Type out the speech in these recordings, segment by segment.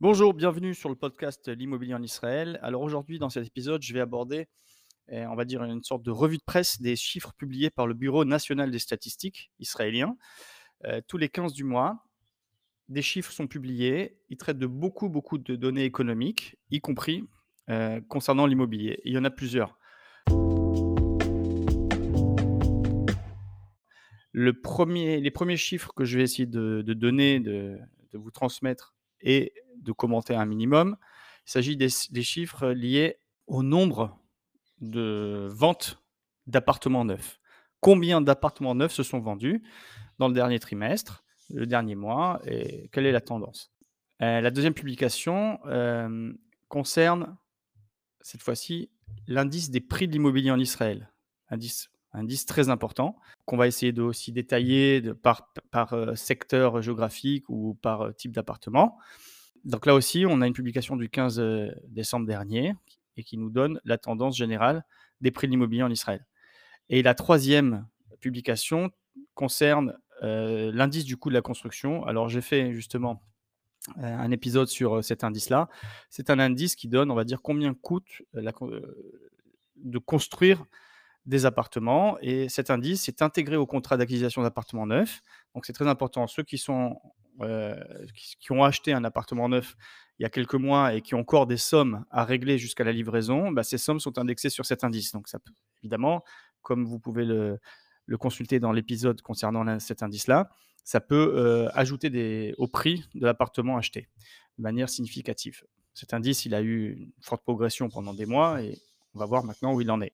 Bonjour, bienvenue sur le podcast L'immobilier en Israël. Alors aujourd'hui, dans cet épisode, je vais aborder, eh, on va dire, une sorte de revue de presse des chiffres publiés par le Bureau national des statistiques israélien. Euh, tous les 15 du mois, des chiffres sont publiés. Ils traitent de beaucoup, beaucoup de données économiques, y compris euh, concernant l'immobilier. Il y en a plusieurs. Les premiers chiffres que je vais essayer de, donner, de, de vous transmettre et de commenter un minimum. Il s'agit des, chiffres liés au nombre de ventes d'appartements neufs. Combien d'appartements neufs se sont vendus dans le dernier trimestre, le dernier mois, et quelle est la tendance? Euh, La deuxième publication euh, concerne, cette fois-ci, l'indice des prix de l'immobilier en Israël. Indice, indice très important, qu'on va essayer de aussi détailler par, par euh, secteur géographique ou par type d'appartement. Donc là aussi, on a une publication du 15 euh, décembre dernier et qui nous donne la tendance générale des prix de l'immobilier en Israël. Et la troisième publication concerne euh, l'indice du coût de la construction. Alors j'ai fait justement euh, un épisode sur cet indice-là. C'est un indice qui donne, on va dire, combien coûte de construire des appartements. Et cet indice est intégré au contrat d'acquisition d'appartements neufs. Donc c'est très important. Ceux qui sont euh, qui, ont acheté un appartement neuf il y a quelques mois et qui ont encore des sommes à régler jusqu'à la livraison, bah, ces sommes sont indexées sur cet indice. Donc, ça évidemment, comme vous pouvez le, consulter dans l'épisode concernant cet indice-là, ça peut euh, ajouter au prix de l'appartement acheté de manière significative. Cet indice, il a eu une forte progression pendant des mois et on va voir maintenant où il en est.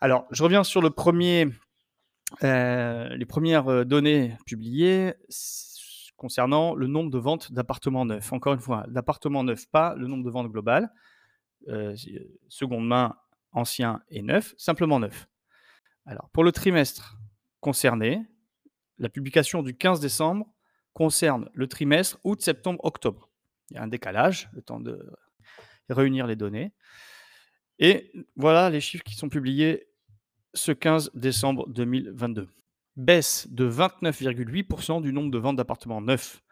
Alors, je reviens sur euh, les premières euh, données publiées concernant le nombre de ventes d'appartements neufs. Encore une fois, d'appartements neufs, pas le nombre de ventes globales. Euh, seconde main, ancien et neuf, simplement neuf. Alors, pour le trimestre concerné, la publication du 15 décembre concerne le trimestre août, septembre, octobre. Il y a un décalage, le temps de réunir les données. Et voilà les chiffres qui sont publiés ce 15 décembre 2022. Baisse de 29,8% du nombre de ventes d'appartements neufs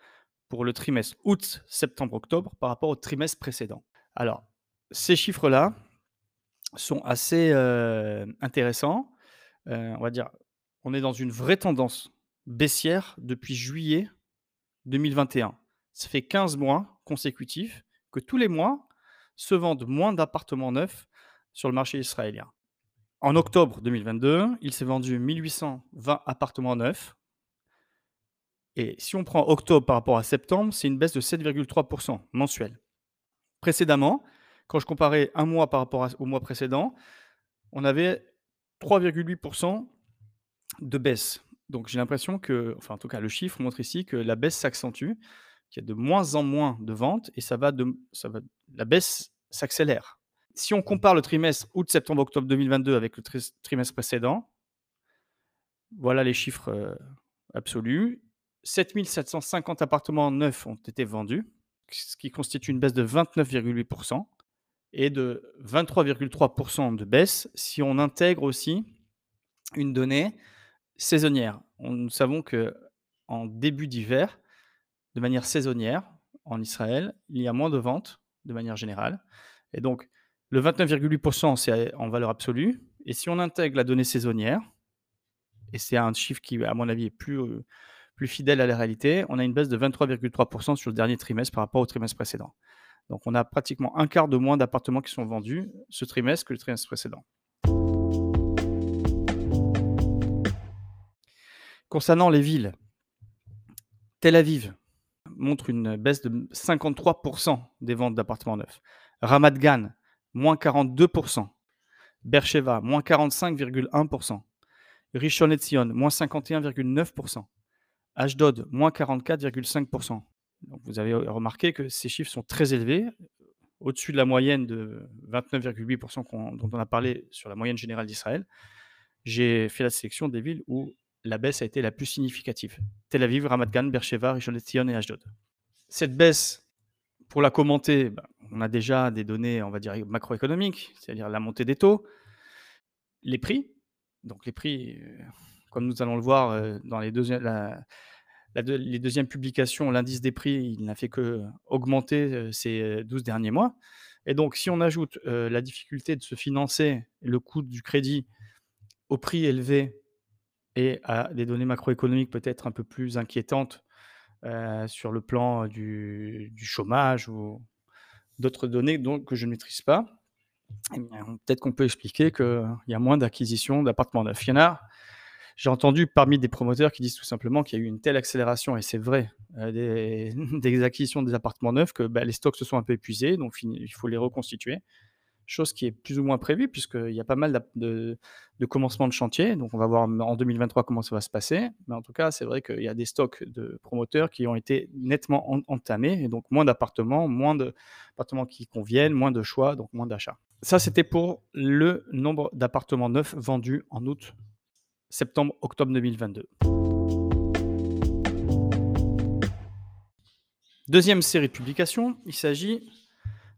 pour le trimestre août, septembre, octobre par rapport au trimestre précédent. Alors, ces chiffres-là sont assez euh, intéressants. Euh, on va dire, on est dans une vraie tendance baissière depuis juillet 2021. Ça fait 15 mois consécutifs que tous les mois se vendent moins d'appartements neufs sur le marché israélien. En octobre 2022, il s'est vendu 1820 appartements neufs. Et si on prend octobre par rapport à septembre, c'est une baisse de 7,3% mensuelle. Précédemment, quand je comparais un mois par rapport au mois précédent, on avait 3,8% de baisse. Donc j'ai l'impression que, enfin en tout cas le chiffre montre ici que la baisse s'accentue, qu'il y a de moins en moins de ventes et ça va la baisse s'accélère si on compare le trimestre août, septembre, octobre 2022 avec le trimestre précédent, voilà les chiffres euh, absolus. 7750 appartements neufs ont été vendus, ce qui constitue une baisse de 29,8% et de 23,3% de baisse si on intègre aussi une donnée saisonnière. nous savons que en début d'hiver, de manière saisonnière, en Israël, il y a moins de ventes de manière générale. Et donc, le 29,8%, c'est en valeur absolue. Et si on intègre la donnée saisonnière, et c'est un chiffre qui, à mon avis, est plus, euh, plus fidèle à la réalité, on a une baisse de 23,3% sur le dernier trimestre par rapport au trimestre précédent. Donc on a pratiquement un quart de moins d'appartements qui sont vendus ce trimestre que le trimestre précédent. Concernant les villes, Tel Aviv montre une baisse de 53% des ventes d'appartements neufs. Ramat Gan, moins 42%. Bercheva, moins 45,1%. Rishon LeZion, moins 51,9%. Ashdod, moins 44,5%. vous avez remarqué que ces chiffres sont très élevés, au-dessus de la moyenne de 29,8% dont on a parlé sur la moyenne générale d'Israël. J'ai fait la sélection des villes où la baisse a été la plus significative. Tel Aviv, Ramat Gan, Beersheba, Rishon LeZion et Ashdod. Cette baisse Pour la commenter, bah, on a déjà des données, on va dire macroéconomiques, c'est-à-dire la montée des taux, les prix. Donc les prix, euh, comme nous allons le voir euh, dans les deuxièmes, publications, l'indice des prix, il n'a fait que augmenter euh, ces euh, 12 derniers mois. Et donc, si on ajoute la difficulté de se financer, le coût du crédit au prix élevé et à des données macroéconomiques peut-être un peu plus inquiétantes euh, sur le plan du, du chômage ou d'autres données que je ne maîtrise pas, eh peut-être qu'on peut expliquer qu'il y a moins d'acquisition d'appartements neufs. Il y en a, j'ai entendu parmi des promoteurs qui disent tout simplement qu'il y a eu une telle accélération, et c'est vrai, euh, des, acquisitions des appartements neufs que bah, les stocks se sont un peu épuisés, donc il faut les reconstituer. Chose qui est plus ou moins prévue, puisqu'il y a pas mal de, commencements de chantier. Donc, on va voir en 2023 comment ça va se passer. Mais en tout cas, c'est vrai qu'il y a des stocks de promoteurs qui ont été nettement en- entamés. Et donc, moins d'appartements, moins d'appartements qui conviennent, moins de choix, donc moins d'achats. Ça, c'était pour le nombre d'appartements neufs vendus en août, septembre, octobre 2022. Deuxième série de publications, il s'agit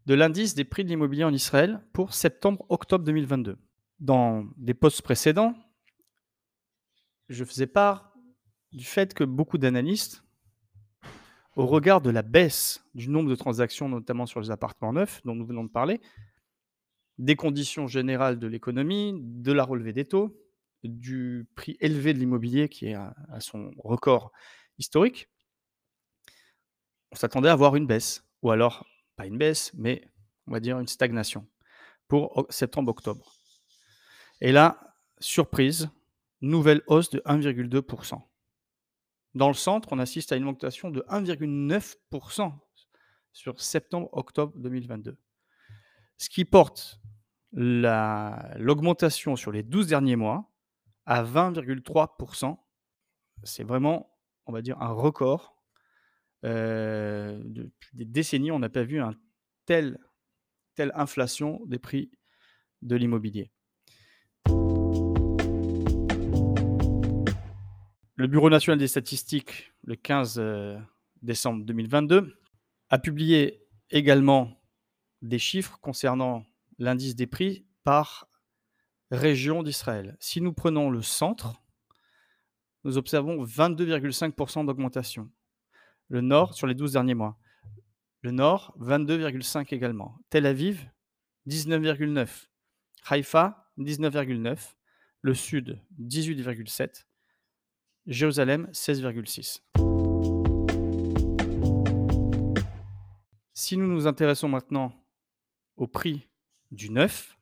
de l'indice des prix de l'immobilier en Israël pour septembre-octobre 2022. Dans des posts précédents, je faisais part du fait que beaucoup d'analystes, au regard de la baisse du nombre de transactions, notamment sur les appartements neufs dont nous venons de parler, des conditions générales de l'économie, de la relevée des taux, du prix élevé de l'immobilier qui est à, à son record historique, on s'attendait à voir une baisse, ou alors pas une baisse, mais on va dire une stagnation pour septembre-octobre. Et là, surprise, nouvelle hausse de 1,2%. Dans le centre, on assiste à une augmentation de 1,9% sur septembre-octobre 2022. Ce qui porte la- l'augmentation sur les 12 derniers mois à 20,3%. C'est vraiment, on va dire, un record. Euh, depuis des décennies, on n'a pas vu un tel, telle inflation des prix de l'immobilier. Le Bureau national des statistiques, le 15 euh, décembre 2022, a publié également des chiffres concernant l'indice des prix par région d'Israël. Si nous prenons le centre, nous observons 22,5% d'augmentation. Le nord sur les 12 derniers mois. Le nord, 22,5 également. Tel Aviv, 19,9. Haïfa, 19,9. Le sud, 18,7. Jérusalem, 16,6. Si nous nous intéressons maintenant au prix du neuf,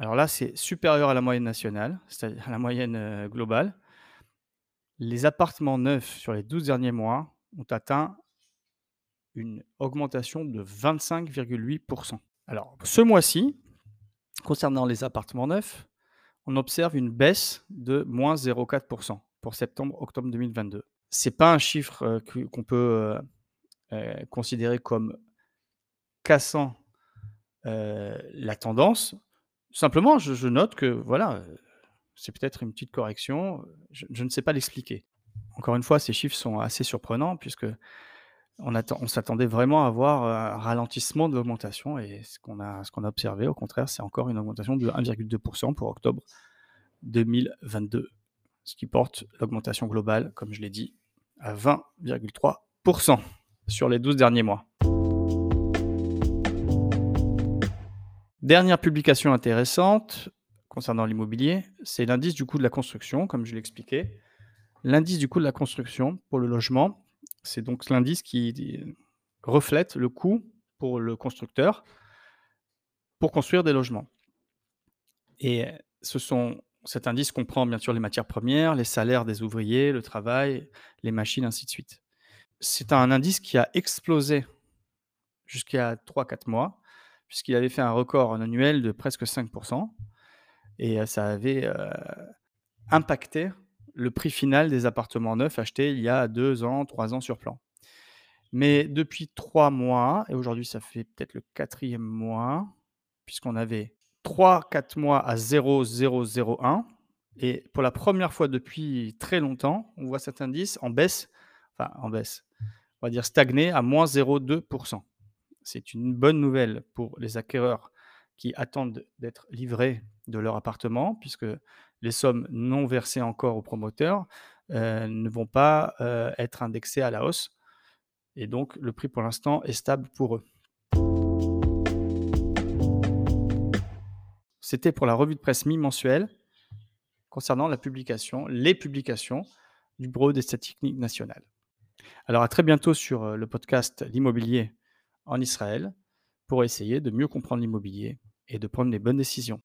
alors là, c'est supérieur à la moyenne nationale, c'est-à-dire à la moyenne euh, globale. Les appartements neufs sur les 12 derniers mois ont atteint une augmentation de 25,8%. Alors, ce mois-ci, concernant les appartements neufs, on observe une baisse de moins 0,4% pour septembre-octobre 2022. Ce n'est pas un chiffre euh, qu'on peut euh, euh, considérer comme cassant la tendance. Simplement, je, note que voilà, c'est peut-être une petite correction. Je, ne sais pas l'expliquer. Encore une fois, ces chiffres sont assez surprenants puisque on, attend- on s'attendait vraiment à voir euh, un ralentissement de l'augmentation et ce qu'on a, a observé, au contraire, c'est encore une augmentation de 1,2% pour octobre 2022, ce qui porte l'augmentation globale, comme je l'ai dit, à 20,3% sur les 12 derniers mois. Dernière publication intéressante concernant l'immobilier, c'est l'indice du coût de la construction, comme je l'expliquais. L'indice du coût de la construction pour le logement, c'est donc l'indice qui reflète le coût pour le constructeur pour construire des logements. Et ce sont, cet indice comprend bien sûr les matières premières, les salaires des ouvriers, le travail, les machines, ainsi de suite. C'est un indice qui a explosé jusqu'à 3-4 mois, puisqu'il avait fait un record en annuel de presque 5%, et ça avait impacté le prix final des appartements neufs achetés il y a 2 ans, 3 ans sur plan. Mais depuis 3 mois, et aujourd'hui ça fait peut-être le quatrième mois, puisqu'on avait 3-4 mois à 0,001, et pour la première fois depuis très longtemps, on voit cet indice en baisse, enfin en baisse, on va dire, stagné à moins 0,2% C'est une bonne nouvelle pour les acquéreurs qui attendent d'être livrés de leur appartement, puisque les sommes non versées encore aux promoteurs euh, ne vont pas euh, être indexées à la hausse. Et donc, le prix pour l'instant est stable pour eux. C'était pour la revue de presse mi-mensuelle concernant la publication, les publications du Bureau des statistiques nationales. Alors à très bientôt sur euh, le podcast L'immobilier en Israël pour essayer de mieux comprendre l'immobilier et de prendre les bonnes décisions.